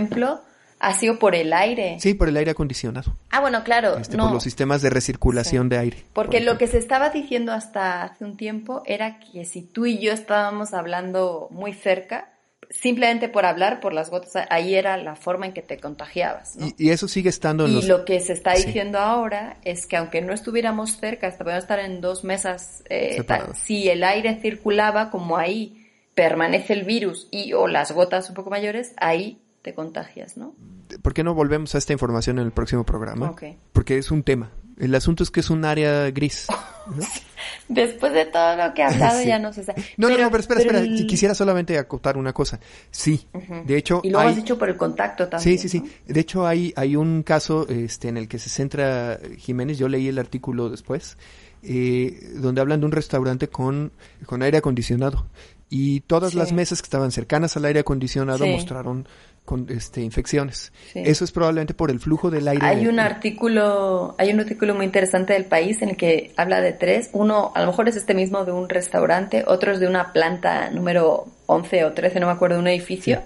ha sido por el aire. Sí, por el aire acondicionado. Ah, bueno, claro. Este, Por los sistemas de recirculación de aire. Porque lo que se estaba diciendo hasta hace un tiempo era que si tú y yo estábamos hablando muy cerca, simplemente por hablar, por las gotas, ahí era la forma en que te contagiabas. Y, eso sigue estando en y lo que se está diciendo ahora es que aunque no estuviéramos cerca, hasta podemos estar en dos mesas, eh, si el aire circulaba, como ahí permanece el virus y o las gotas un poco mayores, ahí te contagias, ¿no? ¿Por qué no volvemos a esta información en el próximo programa? Porque es un tema. El asunto es que es un área gris. Después de todo lo que ha hablado ya no se sabe. No, no, no, pero espera, espera. Quisiera solamente acotar una cosa. Sí, de hecho... Y lo has dicho por el contacto también. Sí, sí, sí. De hecho hay, hay un caso este, en el que se centra Jiménez. Yo leí el artículo después. Eh, donde hablan de un restaurante con, con aire acondicionado. Y todas las mesas que estaban cercanas al aire acondicionado mostraron con este, infecciones. Eso es probablemente por el flujo del aire. Hay un artículo, hay un artículo muy interesante del país en el que habla de tres. Uno, a lo mejor es este mismo de un restaurante, otro es de una planta número 11 o 13, no me acuerdo, de un edificio.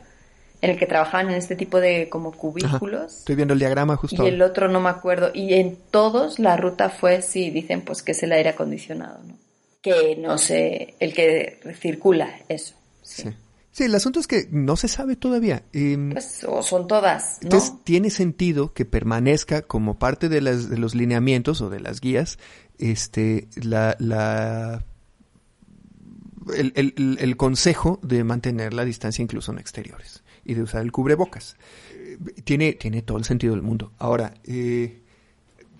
En el que trabajaban en este tipo de como cubículos. Estoy viendo el diagrama justo. Y el otro no me acuerdo. Y en todos la ruta fue, sí, dicen pues que es el aire acondicionado, ¿no? Que no sé, el que circula, eso. sí. Sí, el asunto es que no se sabe todavía. Em, pues, o son todas. ¿no? Entonces, tiene sentido que permanezca como parte de, las, de los lineamientos o de las guías, este, la, la, el, el, el, consejo de mantener la distancia incluso en exteriores y de usar el cubrebocas. Tiene, tiene todo el sentido del mundo. Ahora, eh,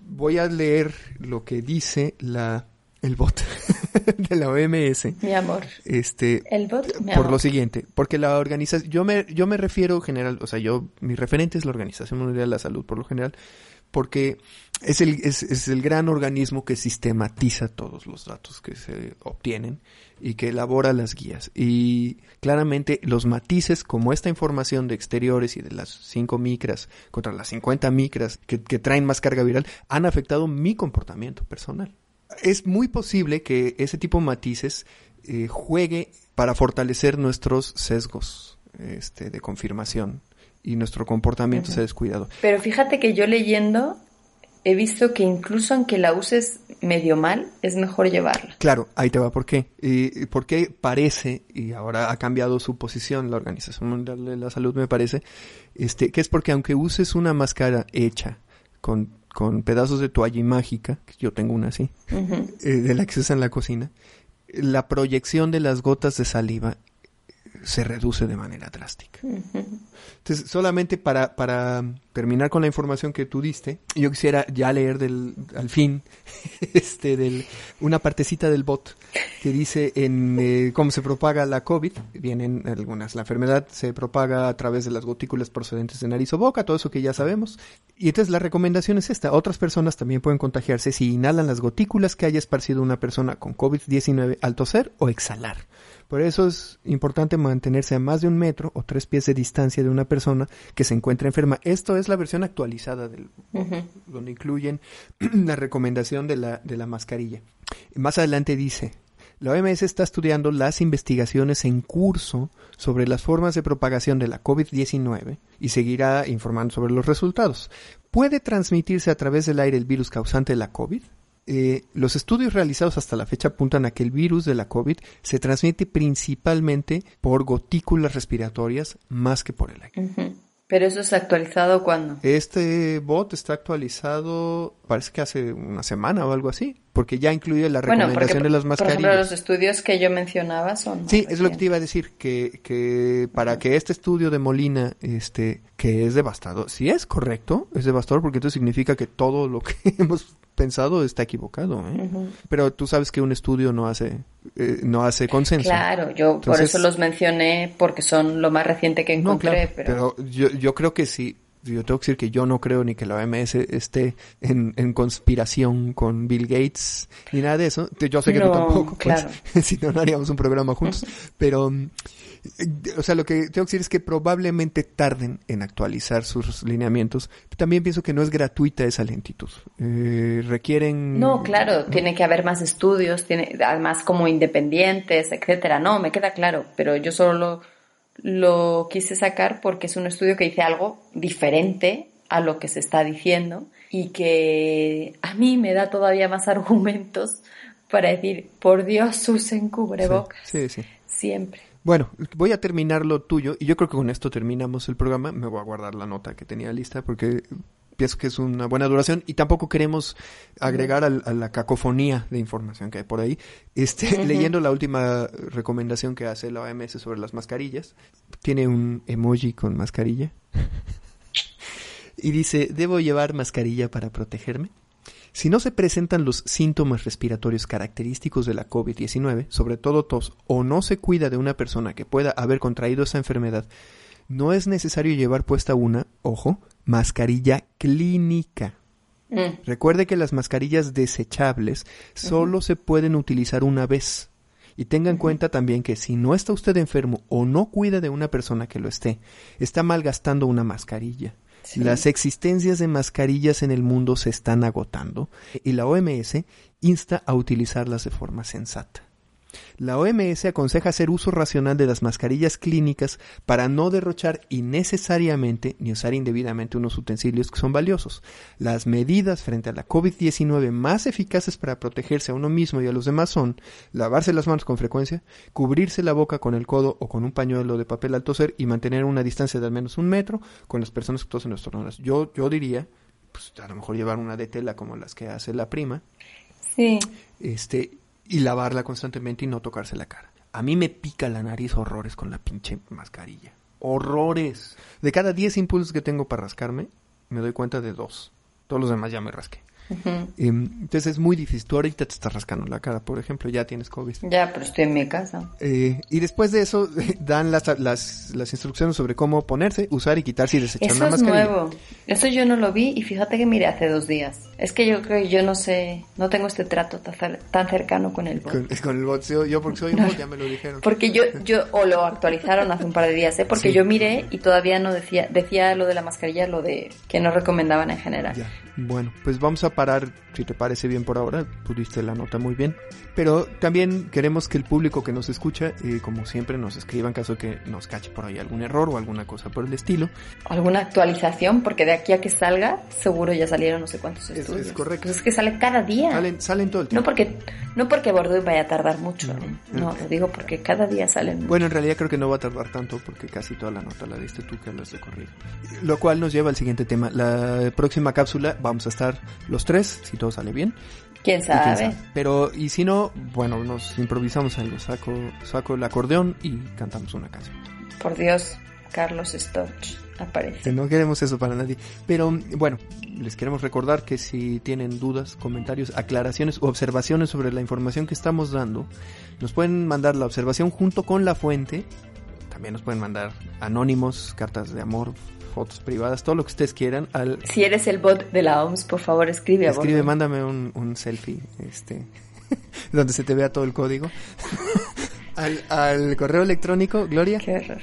voy a leer lo que dice la el bot de la OMS. Mi amor. Este, el bot, por lo siguiente, porque la organización, yo me, yo me refiero general, o sea, yo, mi referente es la Organización Mundial de la Salud por lo general, porque es el, es, es el gran organismo que sistematiza todos los datos que se obtienen y que elabora las guías. Y claramente los matices, como esta información de exteriores y de las 5 micras contra las 50 micras que, que traen más carga viral, han afectado mi comportamiento personal. Es muy posible que ese tipo de matices eh, juegue para fortalecer nuestros sesgos este, de confirmación y nuestro comportamiento se ha descuidado. Pero fíjate que yo leyendo he visto que incluso aunque la uses medio mal, es mejor llevarla. Claro, ahí te va por qué. Y porque parece, y ahora ha cambiado su posición la Organización Mundial de la Salud, me parece, este, que es porque aunque uses una máscara hecha con, con pedazos de toalla mágica, que yo tengo una así, eh, de la que se usa en la cocina, la proyección de las gotas de saliva se reduce de manera drástica. Entonces, solamente para, para terminar con la información que tú diste, yo quisiera ya leer del, al fin, este, del, una partecita del bot que dice en eh, cómo se propaga la COVID, vienen algunas, la enfermedad se propaga a través de las gotículas procedentes de nariz o boca, todo eso que ya sabemos. Y entonces la recomendación es esta, otras personas también pueden contagiarse si inhalan las gotículas que haya esparcido una persona con COVID-19 al toser o exhalar. Por eso es importante mantenerse a más de un metro o tres pies de distancia de una persona que se encuentra enferma. Esto es la versión actualizada del donde incluyen la recomendación de la, de la mascarilla. Más adelante dice, la OMS está estudiando las investigaciones en curso sobre las formas de propagación de la COVID-19 y seguirá informando sobre los resultados. ¿Puede transmitirse a través del aire el virus causante de la COVID? Eh, los estudios realizados hasta la fecha apuntan a que el virus de la COVID se transmite principalmente por gotículas respiratorias más que por el aire. ¿Pero eso es actualizado cuándo? Este bot está actualizado, parece que hace una semana o algo así, porque ya incluye la recomendación de las mascarillas. Por ejemplo, los estudios que yo mencionaba son... Sí, es lo que te iba a decir, que, que para que este estudio de Molina, este, que es devastador, si es correcto, es devastador porque esto significa que todo lo que hemos pensado está equivocado. ¿eh? Pero tú sabes que un estudio no hace eh, no hace consenso. Claro, yo por eso los mencioné porque son lo más reciente que encontré. pero, yo, yo creo que sí. Yo tengo que decir que yo no creo ni que la OMS esté en, en conspiración con Bill Gates ni nada de eso. Yo sé que no, tú tampoco. Pues, si no, no haríamos un programa juntos. Pero o sea, lo que tengo que decir es que probablemente tarden en actualizar sus lineamientos. También pienso que no es gratuita esa lentitud. Eh, requieren. No, claro, tiene que haber más estudios, tiene, además como independientes, etcétera. No, me queda claro, pero yo solo lo, quise sacar porque es un estudio que dice algo diferente a lo que se está diciendo y que a mí me da todavía más argumentos para decir, por Dios, usen cubrebocas. sí, sí. Siempre. Bueno, voy a terminar lo tuyo y yo creo que con esto terminamos el programa. Me voy a guardar la nota que tenía lista porque pienso que es una buena duración y tampoco queremos agregar a, la cacofonía de información que hay por ahí. Este, leyendo la última recomendación que hace la OMS sobre las mascarillas, tiene un emoji con mascarilla y dice, ¿debo llevar mascarilla para protegerme? Si no se presentan los síntomas respiratorios característicos de la COVID-19, sobre todo tos, o no se cuida de una persona que pueda haber contraído esa enfermedad, no es necesario llevar puesta una, ojo, mascarilla clínica. Mm. Recuerde que las mascarillas desechables solo se pueden utilizar una vez. Y tenga en cuenta también que si no está usted enfermo o no cuida de una persona que lo esté, está malgastando una mascarilla. Las existencias de mascarillas en el mundo se están agotando y la OMS insta a utilizarlas de forma sensata. La OMS aconseja hacer uso racional de las mascarillas clínicas para no derrochar innecesariamente ni usar indebidamente unos utensilios que son valiosos. Las medidas frente a la COVID-19 más eficaces para protegerse a uno mismo y a los demás son lavarse las manos con frecuencia, cubrirse la boca con el codo o con un pañuelo de papel al toser y mantener una distancia de al menos un metro con las personas que tosen o estornudan. Yo, yo diría, pues a lo mejor llevar una de tela como las que hace la prima. Sí. Este, y lavarla constantemente y no tocarse la cara. A mí me pica la nariz horrores con la pinche mascarilla. Horrores. De cada 10 impulsos que tengo para rascarme, me doy cuenta de dos. Todos los demás ya me rasqué. Ujú. Em, entonces es muy difícil. Tú ahorita te estás rascando la cara, por ejemplo, ya tienes COVID. Ya, pero estoy en mi casa. Eh, y después de eso dan las, las, las instrucciones sobre cómo ponerse, usar y quitarse y desechar Eso es mascarilla. nuevo. Eso yo no lo vi y fíjate que miré hace dos días. Es que yo creo que yo no sé, no tengo este trato tan cer- tan cercano con el bot. Con, con el bot, yo, yo porque soy un bot, ya me lo dijeron. Porque yo, yo, o lo actualizaron hace un par de días, ¿eh? Porque Sí. yo miré y todavía no decía, decía lo de la mascarilla, lo de que no recomendaban en general. Ya. Bueno, pues vamos a parar, si te parece bien por ahora, pudiste la nota muy bien. Pero también queremos que el público que nos escucha, eh, como siempre, nos escriba en caso que nos cache por ahí algún error o alguna cosa por el estilo. Alguna actualización, porque de aquí a que salga, seguro ya salieron no sé cuántos Es- estudios. es correcto. Pues es que sale cada día. Salen, salen todo el No tiempo. porque, no porque Bordeaux vaya a tardar mucho, No. ¿eh? No, lo digo porque cada día salen. Bueno, en realidad creo que no va a tardar tanto porque casi toda la nota la diste tú que hablas de corrido. Lo cual nos lleva al siguiente tema. La próxima cápsula vamos a estar los tres, si todo sale bien. ¿Quién Y quién sabe? sabe. Pero, y si no, bueno, nos improvisamos algo. Saco, saco el acordeón y cantamos una canción. Por Dios, Carlos Storch aparece. No queremos eso para nadie. Pero bueno, les queremos recordar que si tienen dudas, comentarios, aclaraciones o observaciones sobre la información que estamos dando, nos pueden mandar la observación junto con la fuente. También nos pueden mandar anónimos, cartas de amor, fotos privadas, todo lo que ustedes quieran al Si eres el bot de la OMS, por favor escribe a escribe, Bordeaux. mándame un, un selfie, este, donde se te vea todo el código. al, al correo electrónico, Gloria. Qué horror.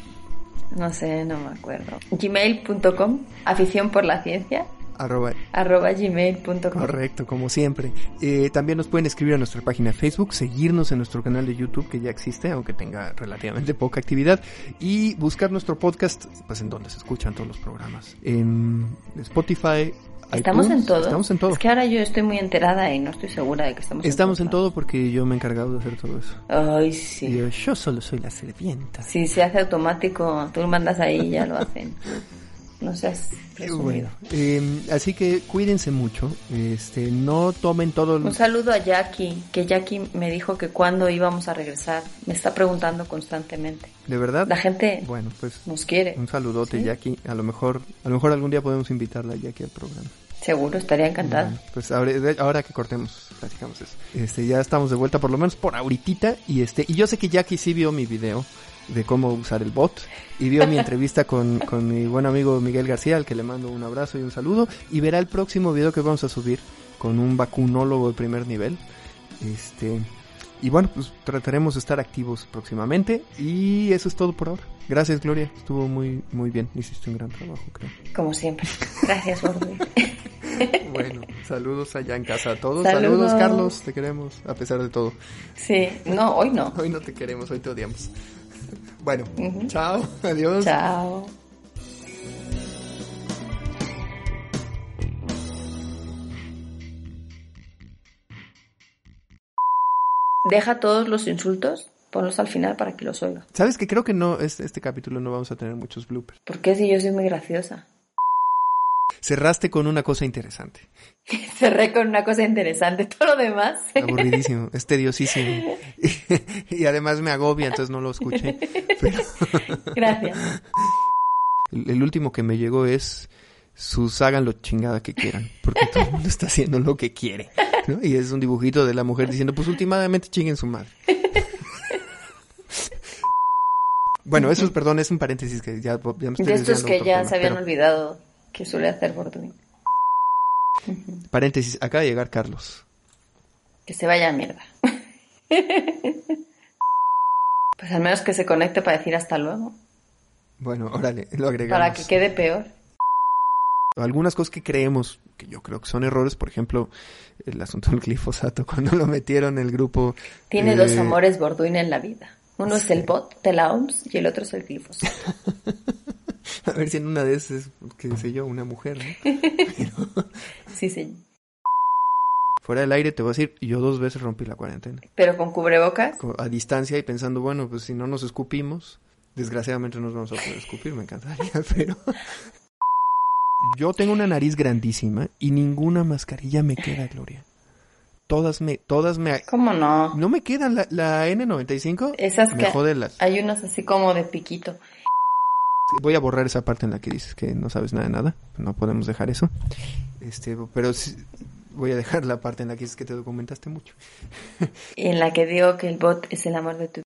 No sé, no me acuerdo. Gmail.com, afición por la ciencia, Arroba arroba gmail.com. Correcto, como siempre. Eh, también nos pueden escribir a nuestra página de Facebook, seguirnos en nuestro canal de YouTube que ya existe, aunque tenga relativamente poca actividad, y buscar nuestro podcast, pues en donde se escuchan todos los programas. En Spotify. ¿Estamos iTunes, en todo? Estamos en todo. Es que ahora yo estoy muy enterada y no estoy segura de que estamos, Estamos en todo. todo porque yo me he encargado de hacer todo eso. Ay, Y sí. yo, yo solo soy la sirvienta. Si se hace automático, tú lo mandas ahí y ya lo hacen. No seas presumido. Bueno, eh, así que cuídense mucho. Este, no tomen todo. el- Un saludo a Jackie, que Jackie me dijo que cuándo íbamos a regresar. Me está preguntando constantemente. De verdad. La gente Bueno, pues nos quiere. Un saludote, Sí. Jackie. A lo mejor, a lo mejor algún día podemos invitarla a Jackie al programa. Seguro, estaría encantada. Bueno, pues ahora, ahora que cortemos, platicamos eso. Este, ya estamos de vuelta, por lo menos por ahorita. Y este, y yo sé que Jackie sí vio mi video de cómo usar el bot y vio mi entrevista con, con mi buen amigo Miguel García, al que le mando un abrazo y un saludo. Y verá el próximo video que vamos a subir con un vacunólogo de primer nivel. Este, y bueno, pues trataremos de estar activos próximamente. Y eso es todo por ahora. Gracias, Gloria. Estuvo muy, muy bien. Hiciste un gran trabajo, creo. Como siempre. Gracias, Bordeaux. Bueno, saludos allá en casa a todos. Saludos. Saludos, Carlos, te queremos, a pesar de todo. Sí, no, hoy no. Hoy no te queremos, hoy te odiamos. Bueno, chao, adiós. Chao. Deja todos los insultos, ponlos al final para que los oiga. Sabes que creo que no, este, este capítulo no vamos a tener muchos bloopers. ¿Por qué si yo soy muy graciosa? Cerraste con una cosa interesante. Cerré con una cosa interesante, todo lo demás. Aburridísimo, es tediosísimo. Y, además me agobia, entonces no lo escuché. Pero Gracias. el, último que me llegó es sus hagan lo chingada que quieran, porque todo el mundo está haciendo lo que quiere. ¿no? Y es un dibujito de la mujer diciendo, pues últimamente chinguen su madre. Bueno, eso es, perdón, es un paréntesis que ya, ya me estoy De estos que ya se habían pero- olvidado que suele hacer Borduin. Paréntesis, acaba de llegar Carlos. Que se vaya a mierda. Pues al menos que se conecte para decir hasta luego. Bueno, órale, lo agregamos. Para que quede peor. Algunas cosas que creemos, que yo creo que son errores, por ejemplo, el asunto del glifosato, cuando lo metieron en el grupo. Tiene eh, dos amores Borduin en la vida. Uno es el bot de la OMS y el otro es el glifosato. A ver si en una de esas, qué sé yo, una mujer, ¿no? Sí, sí. Fuera del aire te voy a decir, yo dos veces rompí la cuarentena. Pero con cubrebocas. A distancia y pensando, bueno, pues si no nos escupimos, desgraciadamente no nos vamos a poder escupir, me encantaría, pero... Yo tengo una nariz grandísima y ninguna mascarilla me queda, Gloria. Todas me, todas me... ¿Cómo no? No me quedan la, la N95. Esas me que jode las... hay unas así como de piquito. Voy a borrar esa parte en la que dices que no sabes nada de nada. No podemos dejar eso. Este, pero voy a dejar la parte en la que dices que te documentaste mucho. en la que digo que el bot es el amor de tu